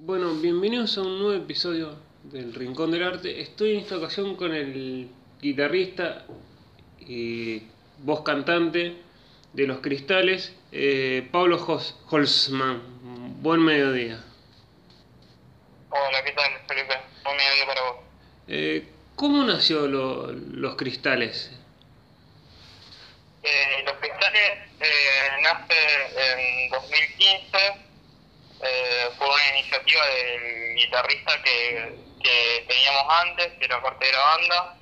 Bueno, bienvenidos a un nuevo episodio del Rincón del Arte. Estoy en esta ocasión con el guitarrista y voz cantante de Los Cristales, eh, Pablo Holzman. Buen mediodía. Hola, ¿qué tal, Felipe? Buen mediodía para vos. Eh, ¿Cómo nació lo- Los Cristales? Eh, Los Cristales eh, nace en 2015 eh, por una iniciativa del guitarrista que, que teníamos antes, que era parte de la banda,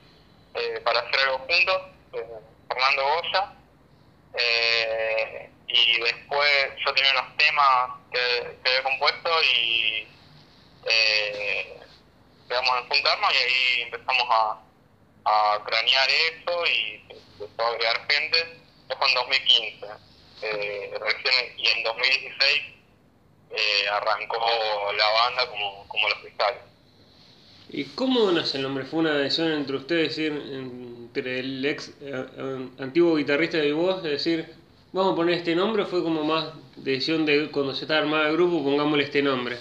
eh, para hacer algo juntos, eh, Fernando Goya. Eh, y después yo tenía unos temas que, que había compuesto y quedamos en juntarnos y ahí empezamos a, a cranear eso y empezó a agregar gente. Eso fue en 2015. Eh, y en 2016 eh, arrancó la banda como, como Los Cristales. ¿Y cómo nace el nombre? ¿Fue una decisión entre ustedes, decir, entre el ex eh, antiguo guitarrista y vos, es decir, vamos a poner este nombre o fue como más decisión de cuando se estaba armado el grupo, pongámosle este nombre?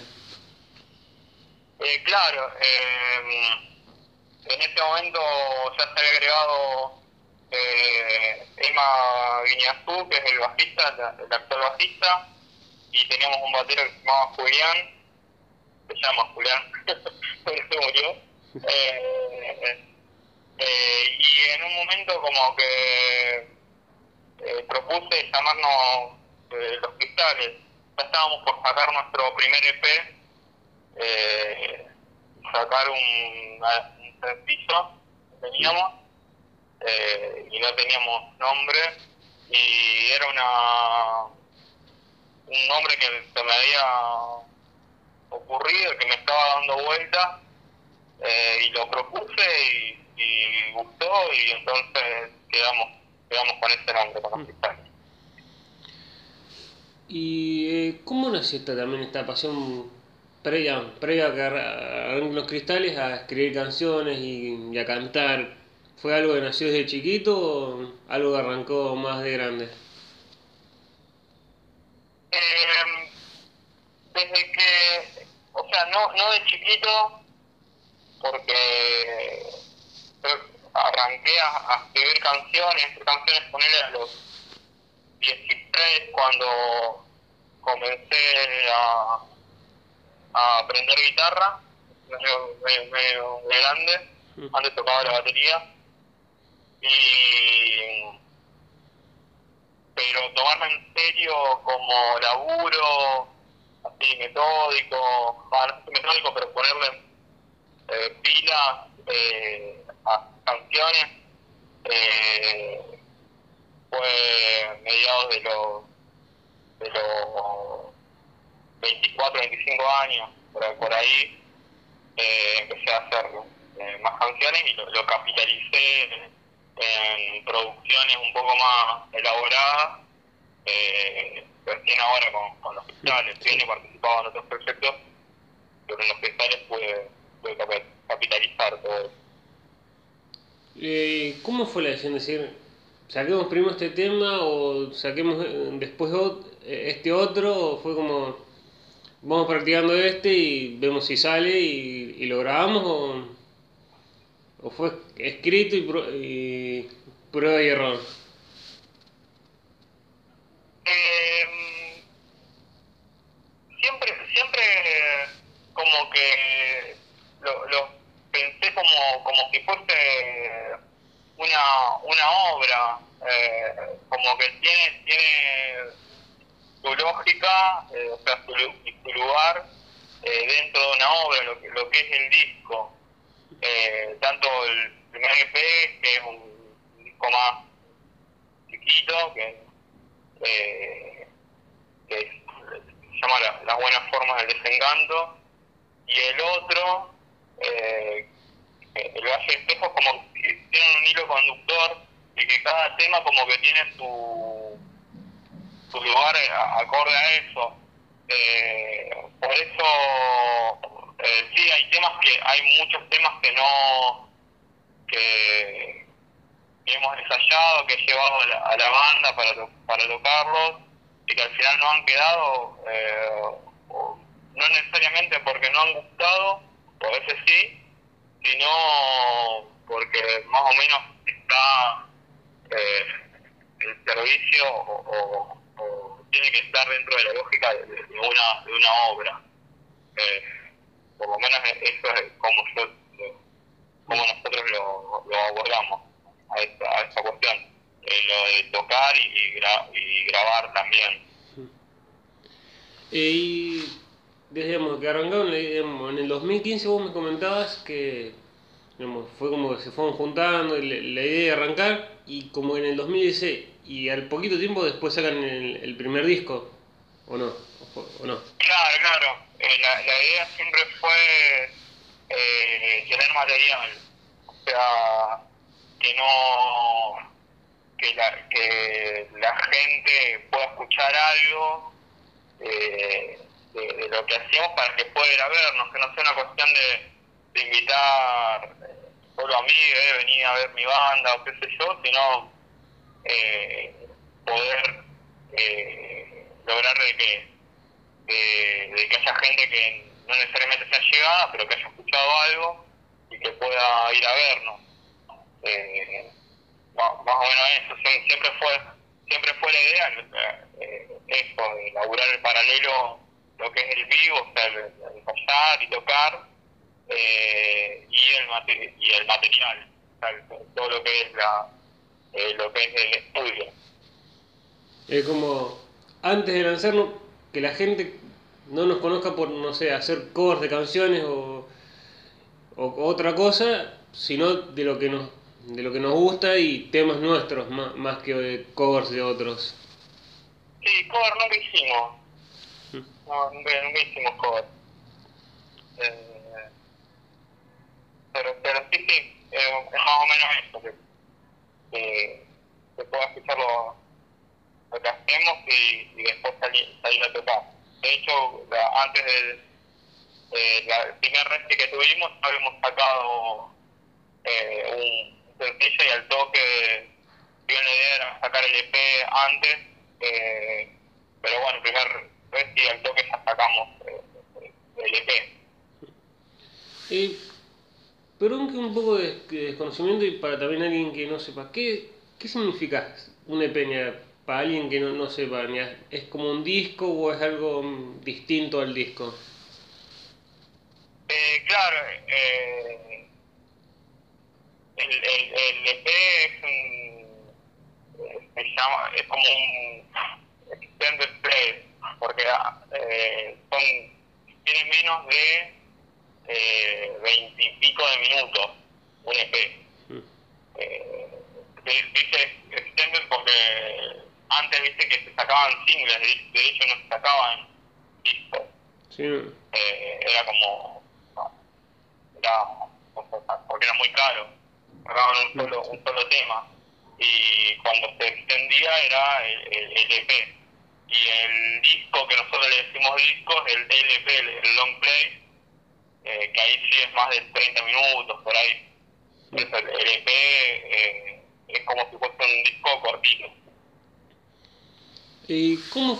Eh, claro, eh, en este momento ya se había agregado eh, Emma Guiñazú, que es el bajista, el actual bajista, y teníamos un batero que se llamaba Julián, se llama Julián, se murió. Eh, eh, y en un momento como que eh, propuse llamarnos eh, Los Cristales. Ya estábamos por sacar nuestro primer EP, eh, sacar un, un sencillo que teníamos eh, y no teníamos nombre y era una un nombre que se me había ocurrido, que me estaba dando vuelta eh, y lo propuse y, y gustó y entonces quedamos quedamos con ese nombre, con los cristales. ¿Y eh, cómo nació esta, también esta pasión previa, previa a los cristales a escribir canciones y, y a cantar? ¿Fue algo que nació desde chiquito o algo que arrancó más de grande? Eh, desde que, o sea, no, no de chiquito, porque arranqué a, a escribir canciones, canciones ponerle a los 16 cuando comencé a, a aprender guitarra, medio, medio, medio de grande, antes tocaba la batería, y pero tomarme en serio como laburo, así metódico, metódico, pero ponerle eh, pila eh, a canciones, eh, fue mediados de los, de los 24, 25 años, por, por ahí eh, empecé a hacer eh, más canciones y lo capitalicé en, producciones un poco más elaboradas. Eh, recién ahora con, con los cristales, bien he participado en otros proyectos, pero en los cristales pude, pude capi- capitalizar todo eso. Eh, ¿Cómo fue la decisión de decir, saquemos primero este tema o saquemos eh, después eh, este otro? ¿O fue como, vamos practicando este y vemos si sale y, y lo grabamos? ¿O, o fue escrito y, pro- y prueba y error? Eh, siempre, siempre como que lo, lo pensé como, como si fuese una, una obra, eh, como que tiene, tiene su lógica, eh, o sea, su, su lugar eh, dentro de una obra, lo que, lo que es el disco. Eh, tanto el primer EP, que es un disco más chiquito, que eh, que se llama la- Las buenas formas del desencanto, y el otro, eh, el Valle de Espejos, como que tiene un hilo conductor y que cada tema como que tiene su, su lugar acorde a eso. Eh, por eso, eh, sí, hay temas que, hay muchos temas que no, que, hemos ensayado, que he llevado a la, a la banda para, para tocarlos y que al final no han quedado eh, o- no necesariamente porque no han gustado, o a veces sí, sino porque más o menos está eh, el servicio o, tiene que estar dentro de la lógica de, una, de una obra. Eh, por lo menos eso es como, yo, como nosotros lo, lo abordamos a esta, a esta cuestión, eh, lo de tocar y, y grabar también. Y desde que arrancaron, en el 2015 vos me comentabas que fue como que se fueron juntando la, idea de arrancar y como en el 2016 y al poquito tiempo después sacan el, primer disco, ¿o no? ¿O no? Claro, claro. Eh, la, la, idea siempre fue eh, tener material, o sea, que no que la, que la gente pueda escuchar algo eh, de, lo que hacíamos para que pueda ir a vernos, que no sea una cuestión de, de invitar solo a mí, eh, venir a ver mi banda o qué sé yo, sino eh, poder eh, lograr de que, de, que haya gente que no necesariamente sea llegada, pero que haya escuchado algo y que pueda ir a vernos. Eh, más, o menos eso, siempre fue siempre fue la idea, eh, eso, de el paralelo, lo que es el vivo, o sea, el, ensayar y tocar, eh, y, el y el material, todo lo que es la eh, lo que es el estudio. Es como, antes de lanzarlo, que la gente no nos conozca por, no sé, hacer covers de canciones o, otra cosa, sino de lo que nos de lo que nos gusta y temas nuestros más, más que covers de otros. Sí, cover nunca hicimos. No, nunca, hicimos cover. Eh, pero, sí, sí, es más o menos eso, que, que se pueda escuchar lo, que hacemos y, después salir, salir a tocar. De hecho, antes del eh, primer reste que tuvimos, habíamos sacado eh, un sencilla y al toque dio la idea era sacar el EP antes, eh, pero bueno, primer vez y al toque ya sacamos eh, el EP. Y, pero un, un poco de, desconocimiento y para también alguien que no sepa, ¿qué, qué significa un EP para alguien que no, no sepa? ¿Es como un disco o es algo distinto al disco? Eh, claro, eh, el, el, el EP es un, se llama, es como un extended play, porque eh, son, tiene menos de eh, veintipico de minutos un EP. Mm. Eh, dice extended porque antes viste que se sacaban singles, de, hecho no se sacaban discos. Sí. Eh, era como, era, porque era muy caro grababan un solo, un solo tema. Y cuando se extendía era el, el, EP y el disco que nosotros le decimos disco es el LP, el, long play eh, que ahí sí es más de 30 minutos por ahí. Entonces, el, EP eh, es como si fuese un disco cortito ¿y cómo,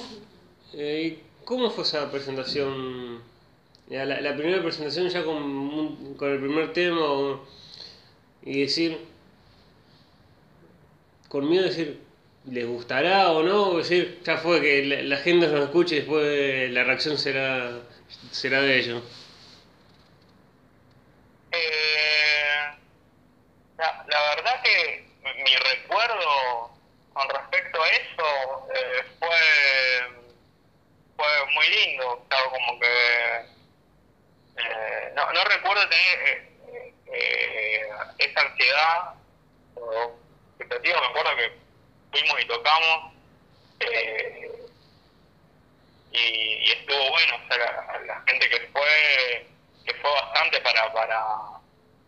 eh, cómo fue esa presentación? La, la, primera presentación ya con, con el primer tema y decir, con miedo de decir, ¿les gustará o no? O decir, ya fue que la, gente nos escuche y después la reacción será, será de ellos. Eh, la, verdad que mi recuerdo con respecto a eso eh, fue, fue muy lindo, como que eh, no, no recuerdo tener eh, esa ansiedad o expectativa, me acuerdo que fuimos y tocamos eh, y, estuvo bueno, o sea, la, gente que fue, que fue bastante para, para,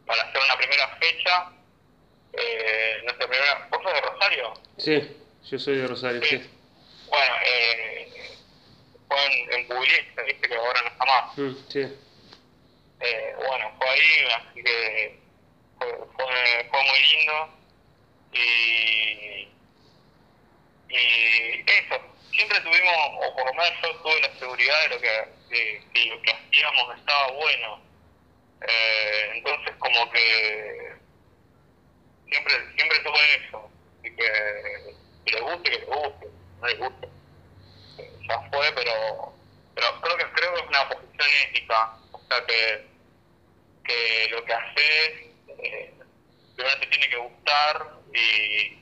para hacer una primera fecha, eh, nuestra primera, ¿vos sos de Rosario? Sí, yo soy de Rosario, sí. Bueno, eh, fue en, en Publista, viste que ahora no está más. Mm, sí eh, bueno, fue ahí, así que fue, fue, muy lindo. Y, y eso, siempre tuvimos, o por lo menos yo tuve la seguridad de lo que lo que hacíamos estaba bueno. Eh, entonces como que siempre siempre tuve eso, y que, que le guste, que le guste, no le guste. Ya fue, pero pero creo que creo que es una posición ética, o sea que, que lo que haces eh, te tiene que gustar y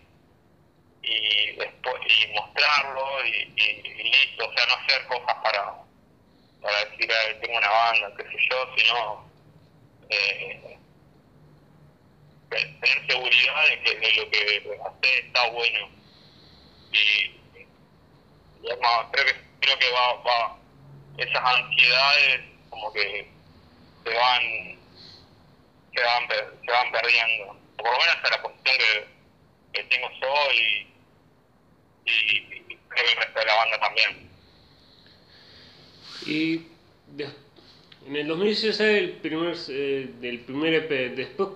y después y mostrarlo y, y, listo, o sea, no hacer cosas para, para decir, tengo una banda, qué sé yo, sino eh, tener seguridad de que de lo que hace está bueno. Y, y creo que creo que va, va esas ansiedades como que se van se van se van perdiendo por lo menos hasta la posición que, tengo yo y, y, y creo que el resto de la banda también y en el 2016 el primer eh, del primer EP después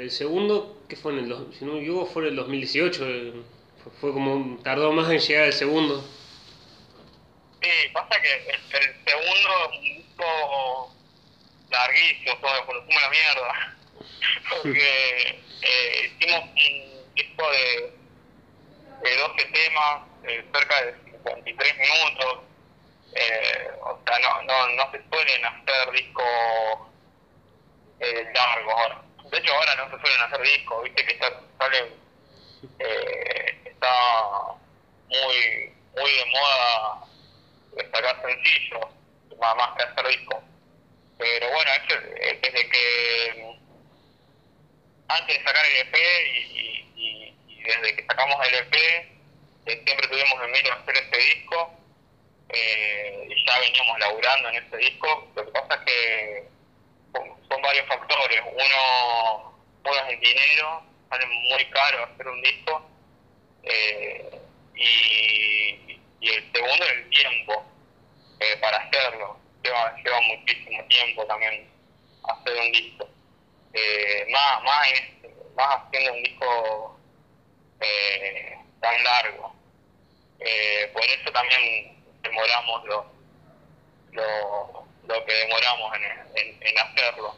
el segundo que fue en el si no me fue en el 2018 eh, fue, como tardó más en llegar el segundo Sí, pasa que el, segundo es un disco larguísimo, todo, cuando fuimos a la mierda. Porque eh, hicimos un disco de, de 12 temas, eh, cerca de 53 minutos. Eh, o sea, no, no, no se suelen hacer discos eh, largos ahora. De hecho, ahora no se suelen hacer discos, viste que está, sale, eh, está muy, muy de moda sacar sencillos, más, más que hacer disco. Pero bueno, eh, desde que antes de sacar el EP y, desde que sacamos el EP, eh, siempre tuvimos en mente hacer este disco eh, y ya veníamos laburando en este disco. Lo que pasa es que son, varios factores. Uno, uno es el dinero, sale muy caro hacer un disco. Eh, y, y el segundo es el tiempo eh, para hacerlo. Lleva, lleva muchísimo tiempo también hacer un disco. Eh, más, más, en- más haciendo un disco eh, tan largo. Eh, por eso también demoramos lo, lo, lo que demoramos en, en hacerlo.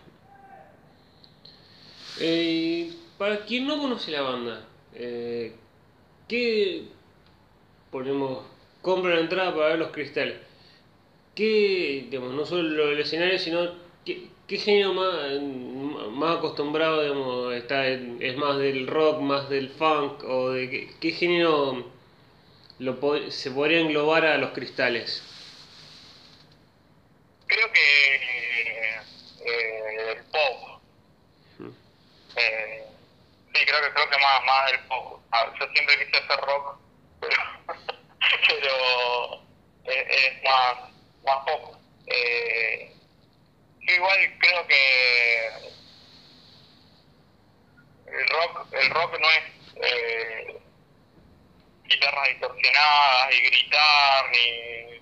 Eh, para quien no conoce la banda, eh, ¿qué ponemos? Compra la entrada para ver los cristales. ¿Qué, digamos, no solo el escenario, sino qué, qué género más, más acostumbrado, digamos, está en- es más del rock, más del funk, o de qué, qué género lo se podría englobar a los cristales? Creo que eh, el pop. Eh, sí, creo que creo que más, más del pop. Ah, yo siempre quise hacer rock, pero, pero es, es más, más pop. Eh, igual creo que el rock, el rock no es eh, guitarras distorsionadas y gritar ni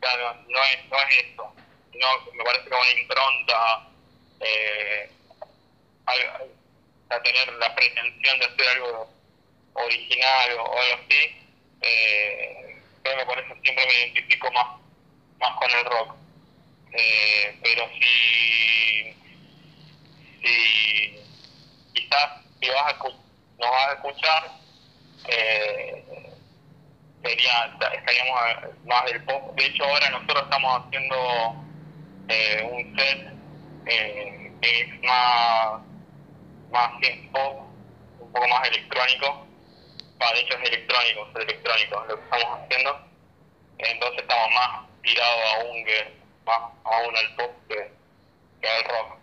claro, no es, no es eso. No, me parece que una impronta eh, a tener la pretensión de hacer algo original o, algo así. Eh, creo que por eso siempre me identifico más, más con el rock. Eh, pero si, si quizás si vas a nos vas a escuchar, eh, sería estaríamos más del pop. De hecho, ahora nosotros estamos haciendo eh, un set eh, que es más, más bien pop, un poco más electrónico. De hecho, es electrónico, es electrónico lo que estamos haciendo. Entonces, estamos más tirados aún que más aún al pop que, al rock.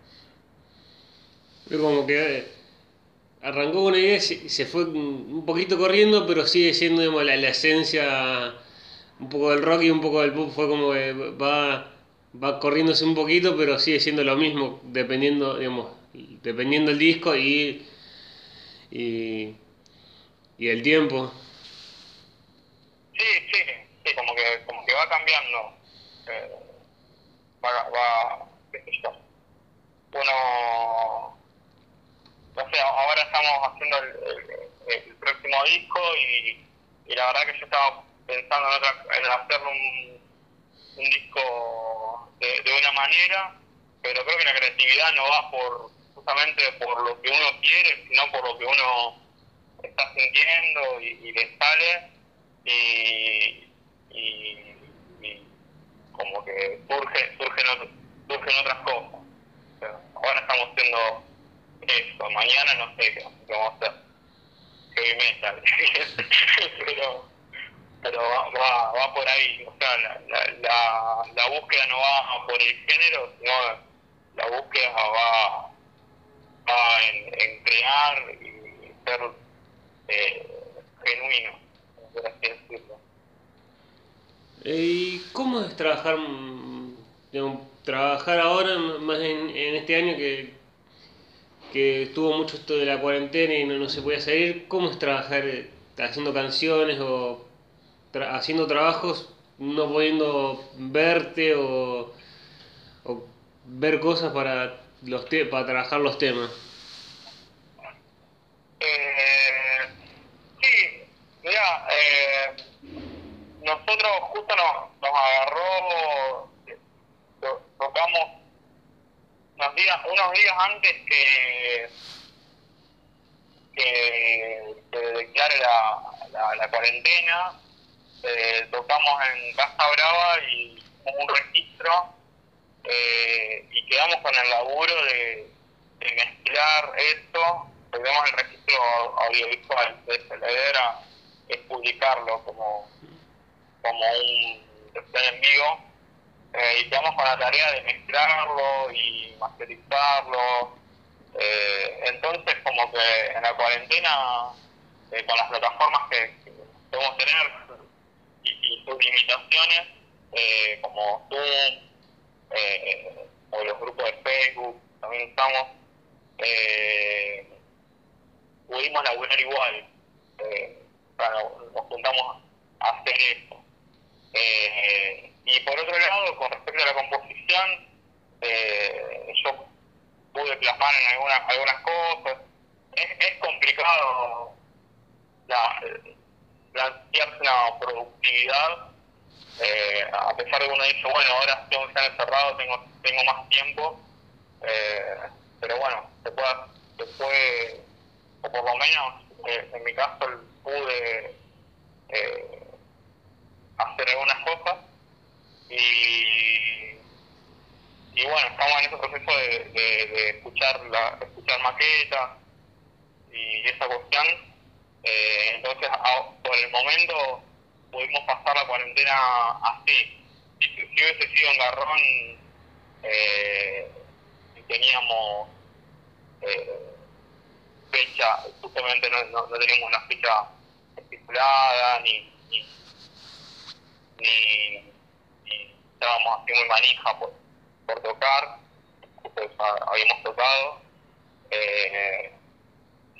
Es como que eh, arrancó con una idea y y se fue un poquito corriendo, pero sigue siendo digamos, la, la esencia un poco del rock y un poco del pop. Fue como que va, va corriéndose un poquito, pero sigue siendo lo mismo, dependiendo, digamos, dependiendo el disco y, y, y el tiempo. Sí, sí, sí, como que, como que va cambiando. Eh, va, va, qué sé yo. No sé, ahora estamos haciendo el, el- el próximo disco y, y la verdad que yo estaba pensando en, otra, en hacer un, un disco de, de una manera, pero creo que la creatividad no va por justamente por lo que uno quiere, sino por lo que uno está sintiendo y, le sale y, y, como que surge, surgen, otro- surgen otras cosas. Ahora estamos haciendo esto, mañana no sé qué, vamos a hacer. Pero pero va, va, va por ahí. O sea, la, la, la, la búsqueda no va por el género, sino la búsqueda va, en, crear y ser eh, genuino, por así decirlo. ¿Y cómo es trabajar, mm, digamos, trabajar ahora, más en, en este año que, que estuvo mucho esto de la cuarentena y no, no se podía salir? ¿Cómo es trabajar eh, haciendo canciones o tra- haciendo trabajos no pudiendo verte o, o ver cosas para, los te- para trabajar los temas? Eh, sí, mira, eh, nosotros justo nos, nos agarró, eh, to- tocamos unos días, unos días antes que, que se declare la, la, la cuarentena, eh, tocamos en Casa Brava y un registro eh, y quedamos con el laburo de, mezclar esto, tenemos el registro audiovisual, entonces la idea era es publicarlo como, como un en vivo eh, y quedamos con la tarea de mezclarlo y masterizarlo. Eh, entonces como que en la cuarentena, eh, con las plataformas que, que podemos tener y, y sus limitaciones, eh, como Zoom, eh, o los grupos de Facebook, también estamos, eh, pudimos laburar igual. Eh, bueno, nos juntamos a hacer eso. Eh, y por otro lado, con respecto a la composición, eh, yo pude plasmar en algunas, algunas cosas. Es, complicado la, plantearse una productividad, eh, a pesar de que uno dice, bueno, ahora tengo que estar encerrado, tengo, tengo más tiempo, eh, pero bueno, se puede, se puede, o por lo menos eh, en mi caso pude eh, hacer algunas cosas y, y bueno, estamos en ese proceso de, de, escuchar, la, escuchar maquetas y esa cuestión. Eh, entonces, a- por el momento, pudimos pasar la cuarentena así. Si, si hubiese sido un garrón, eh, teníamos eh, fecha, justamente no, no, no teníamos una fecha estipulada, ni, ni, ni, ni estábamos así muy manija por, por tocar, ya habíamos tocado. Eh,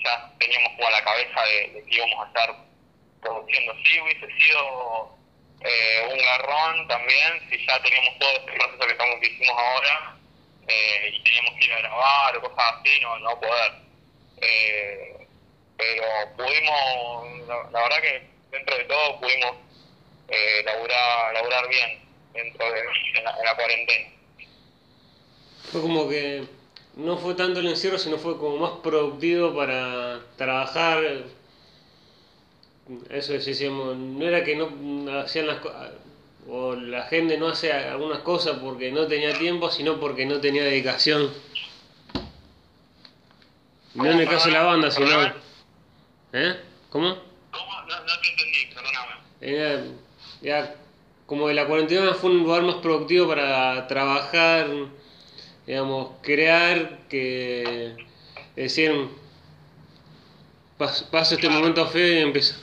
ya teníamos como la cabeza de, de que íbamos a estar produciendo. Sí, hubiese sido eh, un garrón también, si ya teníamos todo este proceso que, estamos, que hicimos ahora eh, y teníamos que ir a grabar o cosas así, no, no poder. Eh, pero pudimos, la, verdad que dentro de todo pudimos eh, laburar, laburar bien dentro de la cuarentena. Fue como que no fue tanto el encierro, sino fue como más productivo para trabajar. Eso decíamos, no era que no hacían las cosas, o la gente no hace algunas cosas porque no tenía tiempo, sino porque no tenía dedicación. No en el caso de la banda, sino... ¿Eh? ¿Cómo? ¿Cómo? No, no te entendí, perdóname. Era, ya, como que la cuarentena fue un lugar más productivo para trabajar, digamos, crear, que decir, pas- paso este momento feo y empiezo.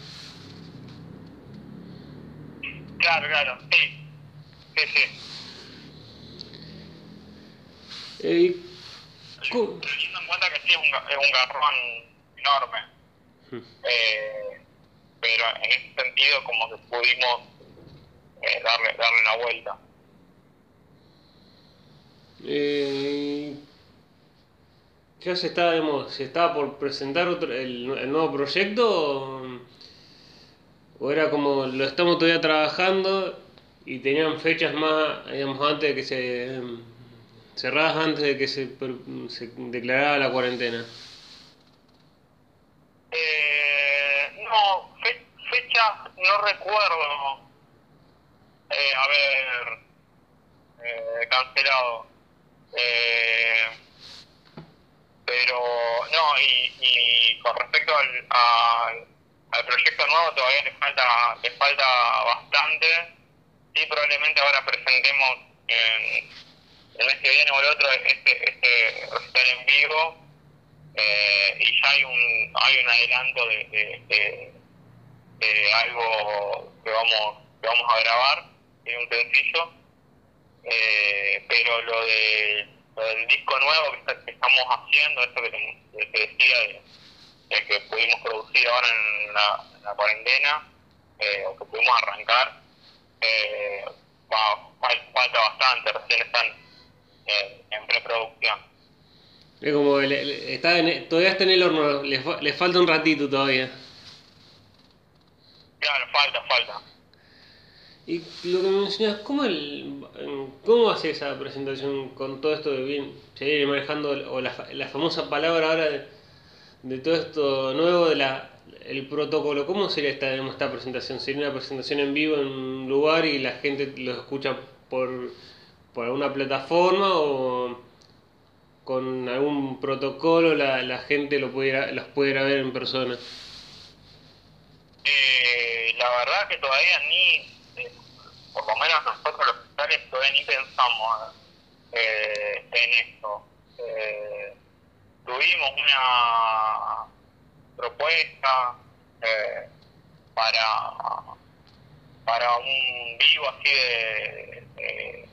Claro, claro, sí. Sí, sí. Eh. Teniendo en cuenta que sí es un, es un garrón enorme. Eh, pero en ese sentido como que pudimos eh, darle, darle la vuelta. Eh, ya se está, digamos, se estaba por presentar otro, el, el nuevo proyecto o, era como lo estamos todavía trabajando y tenían fechas más, digamos, antes de que se... cerradas antes de que se, se declarara la cuarentena. Eh, no, fechas no recuerdo eh, haber eh, cancelado. Eh, pero no, y, y con respecto al, proyecto nuevo todavía le falta, le falta bastante. Sí, probablemente ahora presentemos en el mes que viene o el otro este, este recital en vivo eh, y ya hay un, hay un adelanto de, de, algo que vamos, que vamos a grabar, es un sencillo, eh, pero lo de el disco nuevo que, estamos haciendo, esto que te, decía, de, que pudimos producir ahora en la, cuarentena, eh, o que pudimos arrancar, eh, falta bastante, recién están en preproducción. Es como, está todavía está en el horno, le, le falta un ratito todavía. Claro, falta, falta. Y lo que me mencionas, ¿cómo, el, ¿cómo hace esa presentación con todo esto de bien, seguir manejando o la, la famosa palabra ahora de, todo esto nuevo de la el protocolo? ¿Cómo sería esta, esta presentación? ¿Sería una presentación en vivo en un lugar y la gente lo escucha por, por alguna plataforma o con algún protocolo la, la gente lo pudiera, los pudiera ver en persona? Eh, la verdad que todavía ni por lo menos nosotros los fiscales todavía ni pensamos eh, en esto. Eh, tuvimos una propuesta eh, para para un vivo así de,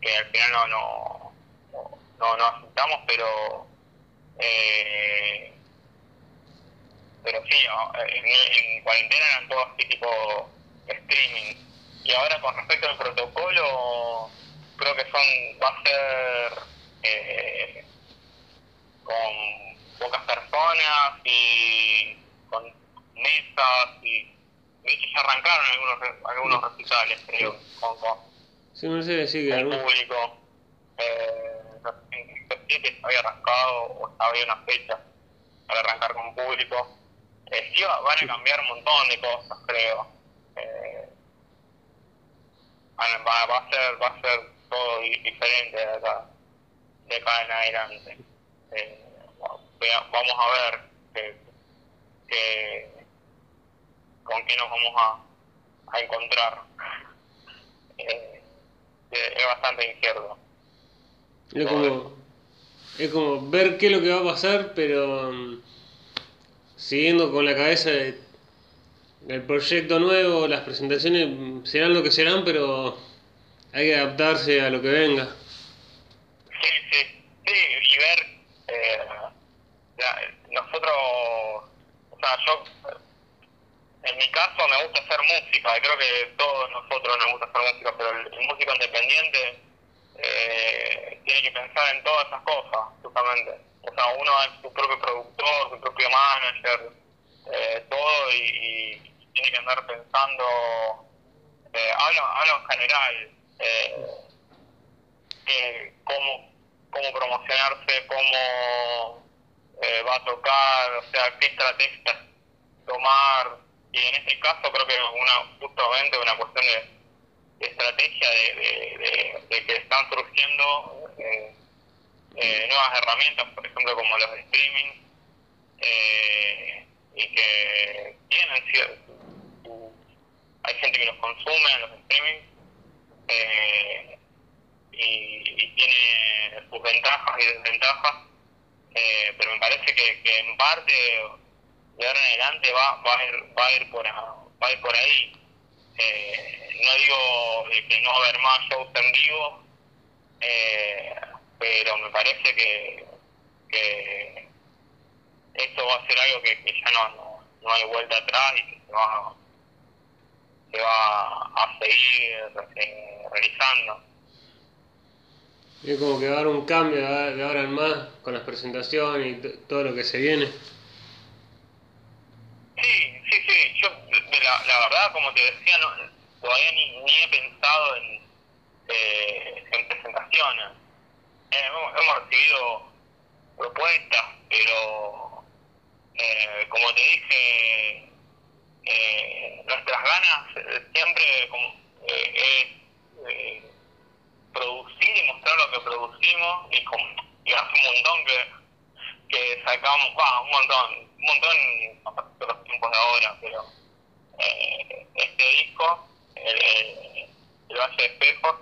que al final no no, no, no aceptamos pero pero sí en, en cuarentena eran todos así tipo streaming. Y ahora con respecto al protocolo, creo que son va a ser eh, con pocas personas y con mesas y de hecho ya arrancaron algunos algunos recitales creo con, con, sí, no sé, sí, público. Eh, en había arrancado o había una fecha para arrancar con público. Eh, sí van a cambiar un montón de cosas creo. Eh, va, va, a ser va a ser todo diferente de acá de acá en adelante eh, vamos a ver que, que, con qué nos vamos a, a encontrar eh, es bastante incierto es como, es como ver qué es lo que va a pasar pero um, siguiendo con la cabeza de el proyecto nuevo, las presentaciones serán lo que serán, pero hay que adaptarse a lo que venga. Sí, y ver, eh, nosotros, o sea, yo, en mi caso me gusta hacer música, y creo que todos nosotros nos gusta hacer música, pero el, músico independiente eh, tiene que pensar en todas esas cosas, justamente. O sea, uno es su propio productor, su propio manager, eh, todo, y tiene que andar pensando, eh, hablo, hablo en general, eh, cómo, cómo promocionarse, cómo eh, va a tocar, o sea, qué estrategias tomar, y en este caso creo que una justamente una cuestión de, estrategia de, de, que están surgiendo eh, eh, nuevas herramientas, por ejemplo como los de streaming, y que tienen hay gente que los consume en los streaming y, tiene sus ventajas y desventajas, eh, pero me parece que, en parte de ahora en adelante va, va, a, ir, va, a, ir por, va a ir por ahí. Eh, no digo que no va a haber más shows en vivo, pero me parece que, esto va a ser algo que, ya no, no, hay vuelta atrás y que se va va a seguir eh, realizando. Es como que va a dar un cambio de ahora en más con las presentaciones y todo lo que se viene. Sí, sí, sí. Yo, la, la verdad, como te decía, no, todavía ni, ni he pensado en, eh, en presentaciones. Eh, hemos, hemos recibido propuestas, pero eh, como te dije, eh, nuestras ganas siempre como, eh, es producir y mostrar lo que producimos y, como, y hace un montón que, que sacamos, bah, un montón, un montón en los tiempos de ahora, pero eh, este disco, el Valle de Espejos,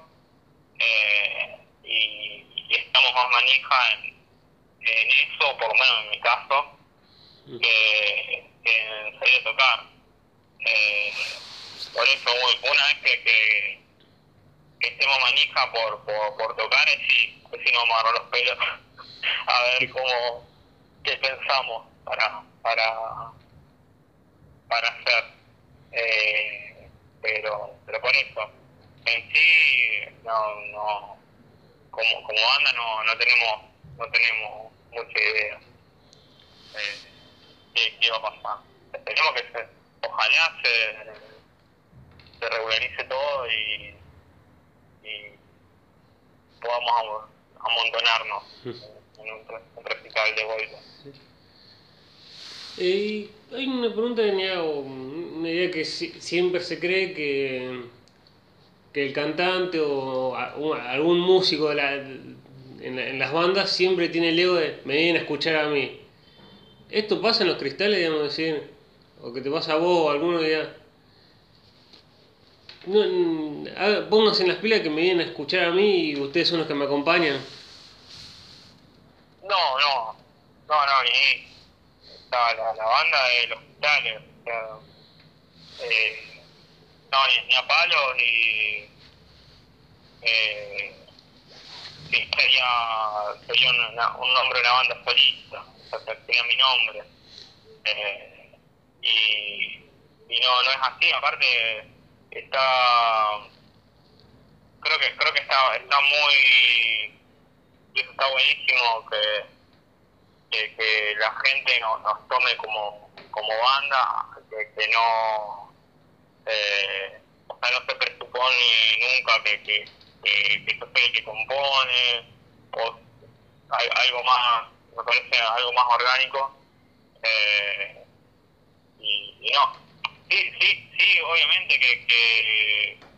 eh, y, y estamos más manija en, en eso, por lo menos en mi caso, que, que en salir a tocar. Eh, por eso, una vez que, que, que estemos manija por, por, por tocar, es si, es si nos vamos a agarrar los pelos a ver cómo, qué pensamos para, para, para hacer. Eh, pero, pero por eso, en sí, no, no, como, como banda no, no tenemos, no tenemos mucha idea eh, qué, qué va a pasar. Esperemos que se, ojalá se, se regularice todo y, y podamos amontonarnos en un, un recital de golpe. Eh, hay una pregunta que me hago, una idea que si- siempre se cree que, que el cantante o a- un- algún músico de la- en, la- en las bandas siempre tiene el ego de me vienen a escuchar a mí. ¿Esto pasa en los cristales, digamos, decir? O que te pasa a vos o a alguno ya. No, mm, haga- pónganse en las pilas que me vienen a escuchar a mí y ustedes son los que me acompañan. No, no, no, no, ni la, la, la banda de los hospitales, eh, no, ni, ni a palos y eh, sí, sería, sería una- un nombre de una banda solista, o sea, sería mi nombre. Eh, y, y no, no es así, aparte está, creo que, creo que está, está muy, está buenísimo que, que, la gente no, nos tome como, como banda, que, que no, eh, o sea, no se presupone nunca que, que, que, que yo soy el que compone, o hay, algo más, me parece algo más orgánico, eh, y, y no, sí, sí, sí, obviamente que, que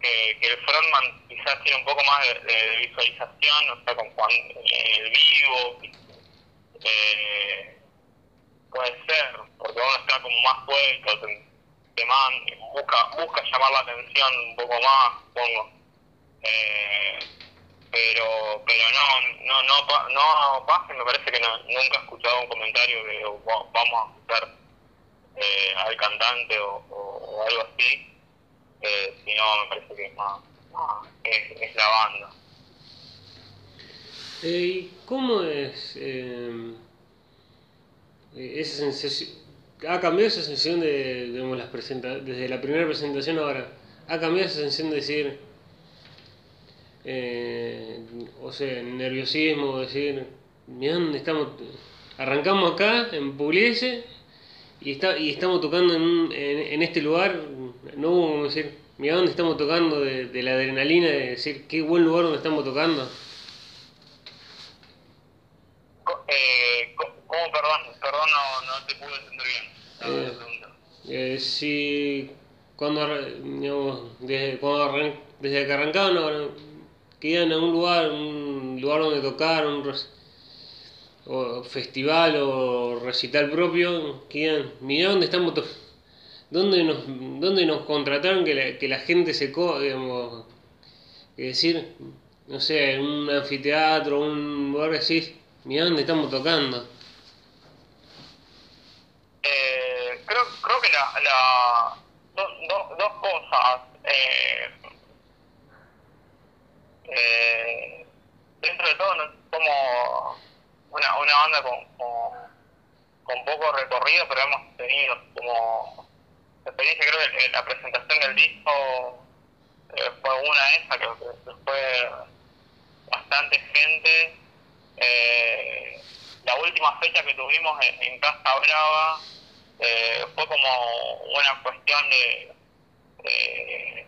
que, que el frontman quizás tiene un poco más de, de visualización, o sea, con Juan en el vivo, eh, puede ser, porque uno está como más suelto, te, te man- busca, busca llamar la atención un poco más, supongo. Eh, pero pero no no no pa- no pasa me parece que no, nunca he escuchado un comentario de "Oh, va- vamos a escuchar eh, al cantante o, o, algo así eh, si no me parece que es más, es, la banda ¿Y cómo es eh, esa sensación? ¿Ha cambiado esa sensación de, digamos, las presenta desde la primera presentación ahora? ¿Ha cambiado esa sensación de decir, eh, o sea, nerviosismo, decir, mirá dónde estamos, arrancamos acá en Pugliese y, está, y estamos tocando en, un- en, en este lugar, no hubo como decir, mirá dónde estamos tocando, de, de la adrenalina, de decir, qué buen lugar donde estamos tocando? Eh, ¿Cómo, perdón? Perdón, no, no te pude entender bien. Eh. Eh, si cuando, digamos, desde, cuando arran- desde que arrancaban ahora, que iban a un lugar, un lugar donde tocar, un o festival o recital propio, que mirá dónde estamos dónde nos, dónde nos contrataron que la, que la gente se co, digamos, es decir, no sé, en un anfiteatro, un lugar así, mirá dónde estamos tocando. Eh, creo, creo que la, la do- do- dos cosas. Eh, eh, dentro de todo, como una, una banda con, con, con poco recorrido, pero hemos tenido como experiencia. Creo que la presentación del disco eh, fue una de esas, creo que fue bastante gente. Eh, la última fecha que tuvimos en, en Casa Brava eh, fue como una cuestión de, eh,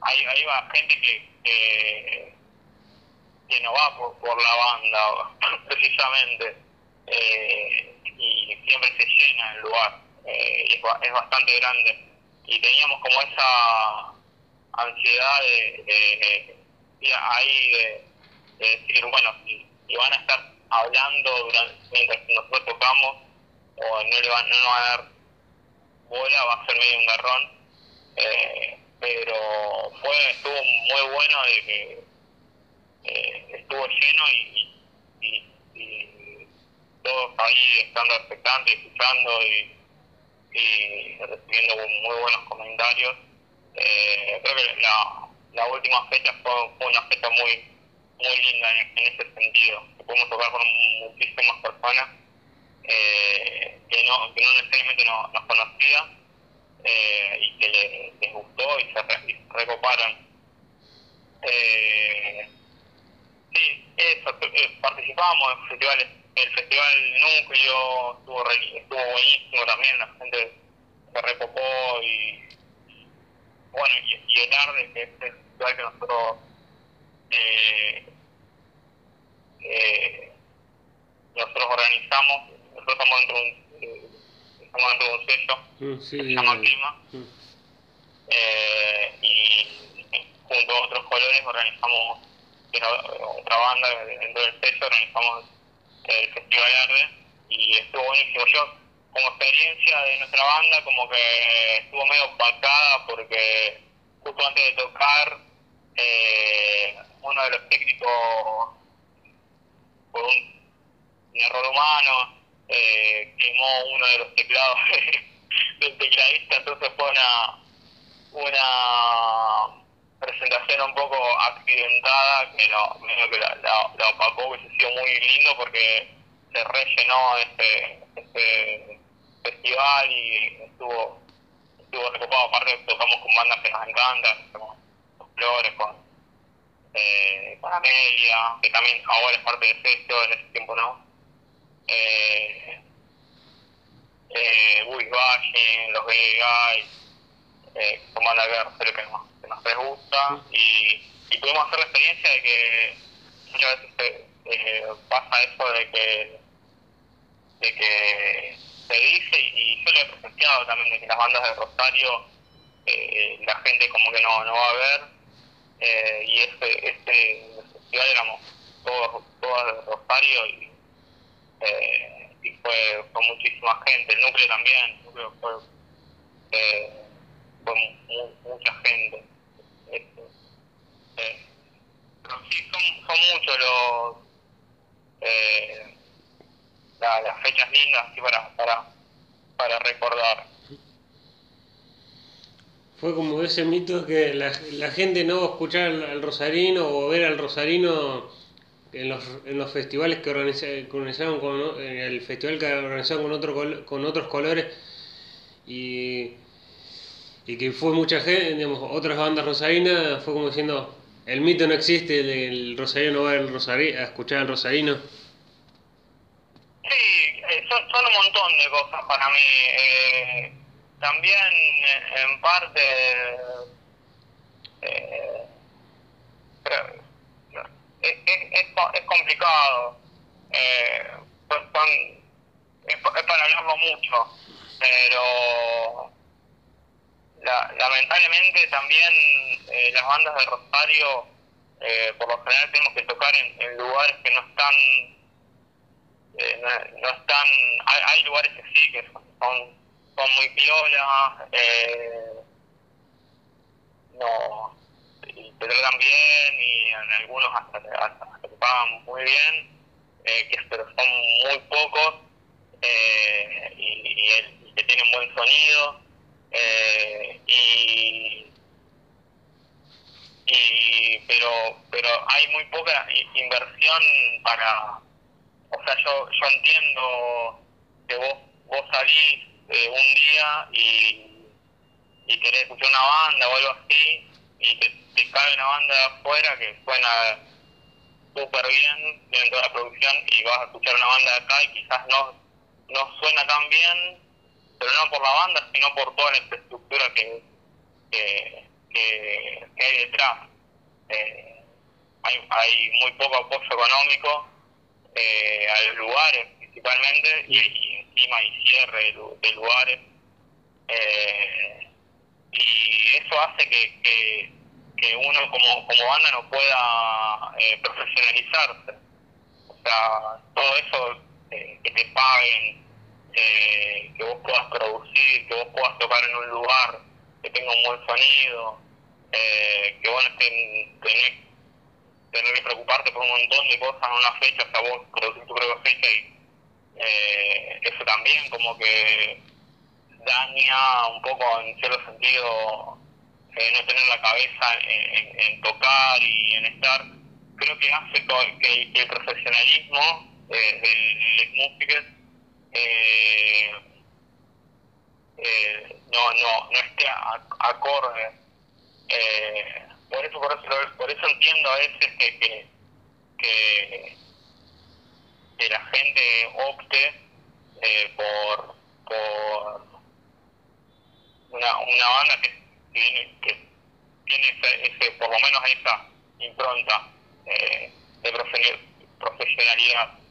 hay, hay gente que, que, que, no va por, por la banda, precisamente, eh, y siempre se llena el lugar, eh, es, es bastante grande. Y teníamos como esa ansiedad de, de, de ahí de, decir, bueno, si, van a estar hablando durante, mientras nosotros tocamos, o no le van, no nos van a dar bola, va a ser medio un garrón. Eh, pero fue estuvo muy bueno de que eh, estuvo lleno y, y, todos ahí estando expectantes, escuchando y, recibiendo muy buenos comentarios. Eh, creo que la, la última fecha fue, fue una fecha muy muy linda en, ese sentido. Pudimos tocar con muchísimas personas eh, que, no, que no necesariamente no, nos conocían eh, y que les, les, gustó y se, re, recoparon. Eh, sí, eso, eh, participamos en festivales, el festival Núcleo estuvo, re, estuvo buenísimo también, la gente se recopó y bueno, y, y el ARDE, que es el festival que nosotros eh, eh, nosotros organizamos, nosotros estamos dentro de un, estamos dentro de un sello Mm, sí, que se llama eh, Clima mm. eh, y junto a otros colores organizamos que era otra banda dentro del sello organizamos el Festival Arde y estuvo buenísimo. Yo como experiencia de nuestra banda como que estuvo medio opacada porque justo antes de tocar eh, uno de los técnicos por un, error humano eh, quemó uno de los teclados del tecladista entonces fue una un poco accidentada que no medio que la, la, la opacó hubiese sido muy lindo porque se rellenó este, este festival y estuvo estuvo recopado. Aparte tocamos con bandas que nos encantan como con Flores con eh, Amelia que también ahora es parte de Sexto en ese tiempo no. Eh, eh, Buis Valle, los Guys eh, que son bandas que, que, nos, que nos gusta y, pudimos hacer la experiencia de que muchas veces eh, pasa eso de que de que se dice y yo lo he presenciado también de que las bandas de Rosario eh, la gente como que no, no va a ver eh, y este, este festival éramos todos, todos de Rosario y, eh, y fue, fue muchísima gente, el núcleo también, el núcleo fue, mu mucha gente. Este, pero sí, son, son muchos los eh, la, las fechas lindas así para, para, para recordar. Fue como ese mito que la, la gente no escuchar al, rosarino o ver al rosarino en los, en los festivales que, organiza, que organizaron con el festival que organizaron con otro con otros colores y, y que fue mucha gente, digamos, otras bandas rosarinas, fue como diciendo el mito no existe, el, el rosarino no va al rosari, a escuchar al rosarino. Sí, eh, son, un montón de cosas para mí. Eh, también, eh, en parte, eh, es, es, es, co- es complicado. Eh, son- es, es para hablarlo mucho, pero la- lamentablemente también eh, las bandas de Rosario, eh, por lo general, tenemos que tocar en, lugares que no están eh, no, están hay, hay lugares que sí que son son muy piolas eh, no y te tratan bien y en algunos hasta, hasta, hasta te pagan muy bien que pero son muy pocos y, y, y que tienen buen sonido eh, y y pero pero hay muy poca inversión para o sea yo yo entiendo que vos vos salís eh, un día y y querés escuchar una banda o algo así y te, te cae una banda de afuera que suena súper bien tienen toda la producción y vas a escuchar una banda de acá y quizás no no suena tan bien pero no por la banda sino por toda la infraestructura que que, que, hay detrás. Eh, hay, hay muy poco apoyo económico eh, a los lugares principalmente y, encima hay cierre de, lugares. Eh, y eso hace que, que, que, uno como, como banda no pueda eh, profesionalizarse. O sea, todo eso eh, que te paguen, eh, que vos puedas producir, que vos puedas tocar en un lugar, que tenga un buen sonido, eh, que vos no tenés, que preocuparte por un montón de cosas en una fecha, sea, vos producir tu propia fecha y eh, eso también como que daña un poco en cierto sentido eh, no tener la cabeza en, tocar y en estar. Creo que hace que, el profesionalismo eh, de las músicas eh, eh, no, no, no esté acorde. Eh, por eso, por eso, por eso entiendo a veces que, que, que, la gente opte eh, por, por una, una banda que tiene, que tiene ese, por lo menos esa impronta eh, de profesionalidad.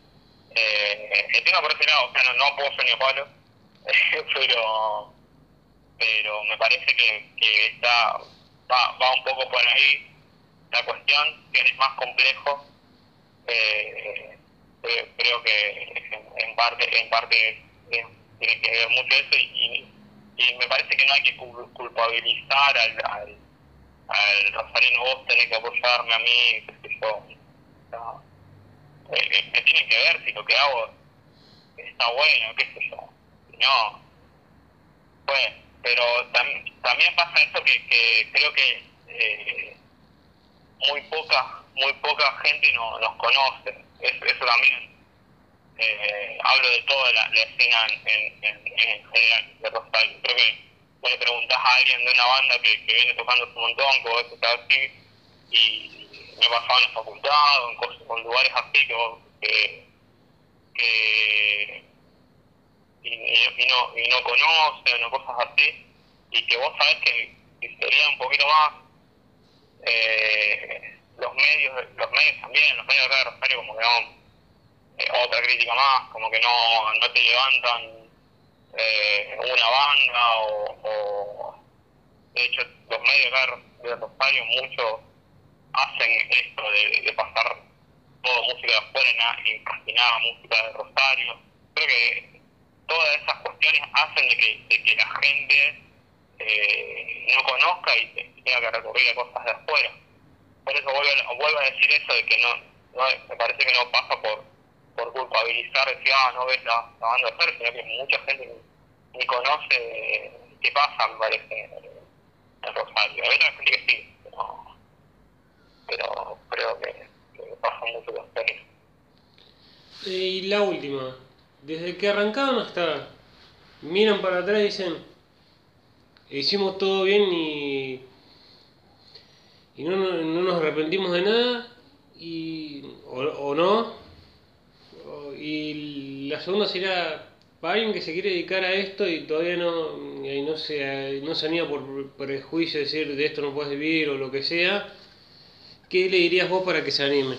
Eh, entiendo por ese lado, o sea, no, no ser ni palo, pero pero me parece que, que está va, va un poco por ahí la cuestión, que es más complejo. Eh, creo, que en, parte en parte tiene que ver mucho eso y, y, me parece que no hay que culpabilizar al, al, al Rosarino, vos tenés que apoyarme a mí, yo. Eh, me tiene que ver si lo que hago está bueno, qué sé yo. No, pues, pero también pasa eso que, que creo que eh, muy poca muy poca gente no, nos conoce, eso, eso también. Eh, hablo de toda la, escena en, en, en, general de Rosario. Creo que vos le preguntás a alguien de una banda que, que viene tocando un montón, que vos estás así, y me en la facultad o en, en lugares así que, que, que y, y, no, y no conocen o cosas así, y que vos sabés que, sería un poquito más eh, los medios los medios también, los medios de Rosario como que no, eh, otra crítica más, como que no, no te levantan eh, una banda o, de hecho los medios de Rosario mucho hacen esto de, de pasar toda música de afuera y nada música de Rosario. Creo que todas esas cuestiones hacen de que, de que la gente eh, no conozca y tenga que recorrer cosas de afuera. Por eso vuelvo, vuelvo a decir eso de que no, no, me parece que no pasa por, por culpabilizar, decir, ah, no ves la, la banda de sino que mucha gente ni, ni conoce qué pasa, me parece, en Rosario. Hay otra gente que sí, pero, pero creo que, que pasa mucho con eso. Y la última, desde que arrancaron hasta miran para atrás y dicen, hicimos todo bien y, y no, no, nos arrepentimos de nada, y, o, no. y la segunda sería para alguien que se quiere dedicar a esto y todavía no, y no, se, no se anima por prejuicio decir de esto no puedes vivir o lo que sea, ¿qué le dirías vos para que se anime?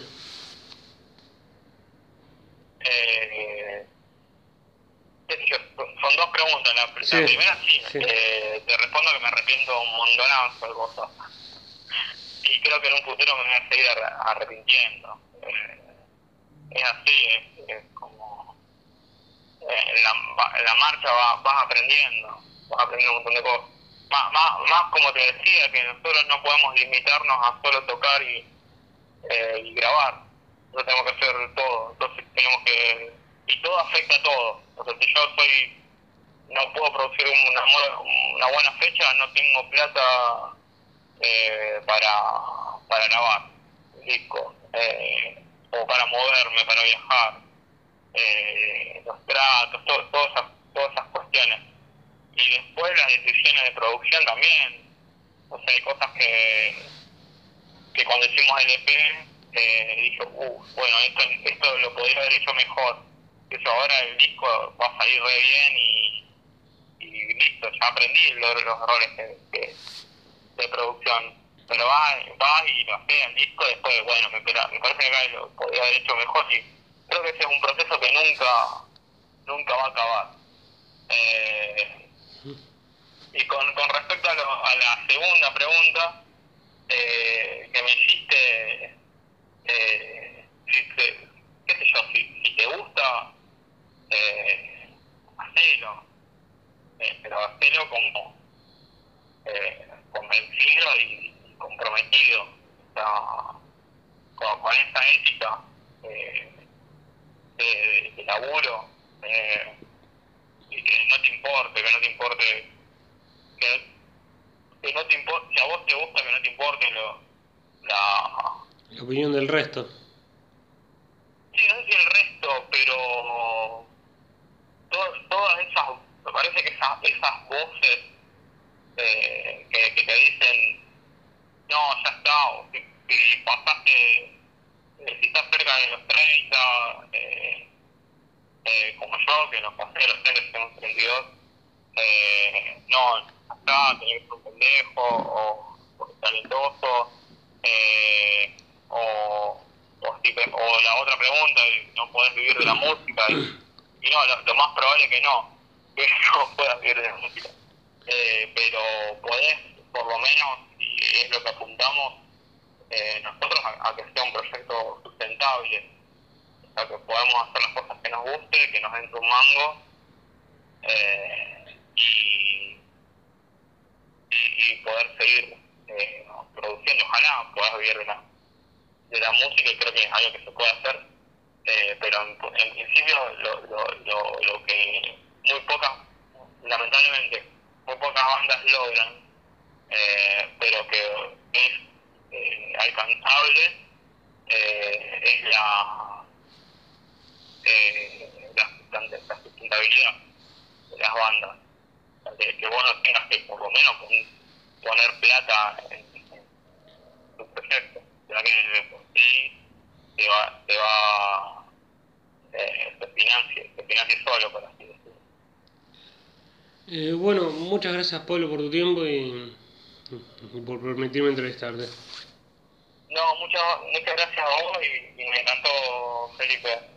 son dos preguntas. La, primera sí, eh, te respondo que me arrepiento un montonazo de cosas. Y creo que en un futuro me voy a seguir arrepintiendo. Eh, es así, es, como. Eh, en, la, la marcha vas, vas aprendiendo, vas aprendiendo un montón de cosas. Más, más, más como te decía, que nosotros no podemos limitarnos a solo tocar y, eh, y grabar. Nosotros tenemos que hacer todo. Entonces tenemos que. Y todo afecta a todo. O si yo soy no puedo producir una, una buena fecha, no tengo plata eh, para, para grabar disco, eh, o para moverme, para viajar, eh, los tratos, todas, esas, todas esas cuestiones. Y después las decisiones de producción también. O sea, hay cosas que, que cuando hicimos el EP eh, dije, uh, bueno, esto, esto lo podría haber hecho mejor. Eso ahora el disco va a salir re bien y y listo, ya aprendí los, errores que, de producción. Pero va, va y lo hace en disco, después, bueno, me, me parece que acá lo podría haber hecho mejor y creo que ese es un proceso que nunca, nunca va a acabar. Eh, y con, con respecto a, a la segunda pregunta eh, que me hiciste, eh, si te, qué sé yo, si, si te gusta, eh, hacelo, eh, pero hacelo como eh, convencido y comprometido. Con, con esa ética eh, de, de laburo eh, y que no te importe, que no te importe que, que no te importe, si a vos te gusta que no te importe lo, la, La opinión del resto. Sí, no sé si el resto, pero to- todas esas, me parece que esas, esas voces eh, que, que te dicen, no, ya está, o si, si pasaste, eh, si estás cerca de los 30, eh, eh, como yo, que nos pasé los 30, tenemos 32, eh, no, ya está, tenés un pendejo, o, o talentoso, eh, o, o, o la otra pregunta, no podés vivir de la música, y, no, lo, más probable es que no, que no puedas vivir de la música. Eh, pero podés, por lo menos, y es lo que apuntamos eh, nosotros, a, que sea un proyecto sustentable, o que podamos hacer las cosas que nos guste, que nos den un mango, y, y, y poder seguir eh, produciendo, ojalá puedas vivir de la, de la música creo que es algo que se puede hacer, eh, pero en, principio lo, lo, lo, lo que muy pocas, lamentablemente, muy pocas bandas logran, eh, pero que es eh, alcanzable, eh, es la, la, la sustentabilidad de las bandas, Sea, que, vos no tengas que por lo menos pon- poner plata en, en tu proyecto, ya que de por sí te va, te va eh, se financie, se financie solo, por así decirlo. Eh, bueno, muchas gracias Pablo por tu tiempo y, y por permitirme entrevistarte. No, muchas, muchas gracias a vos y, y me encantó, Felipe.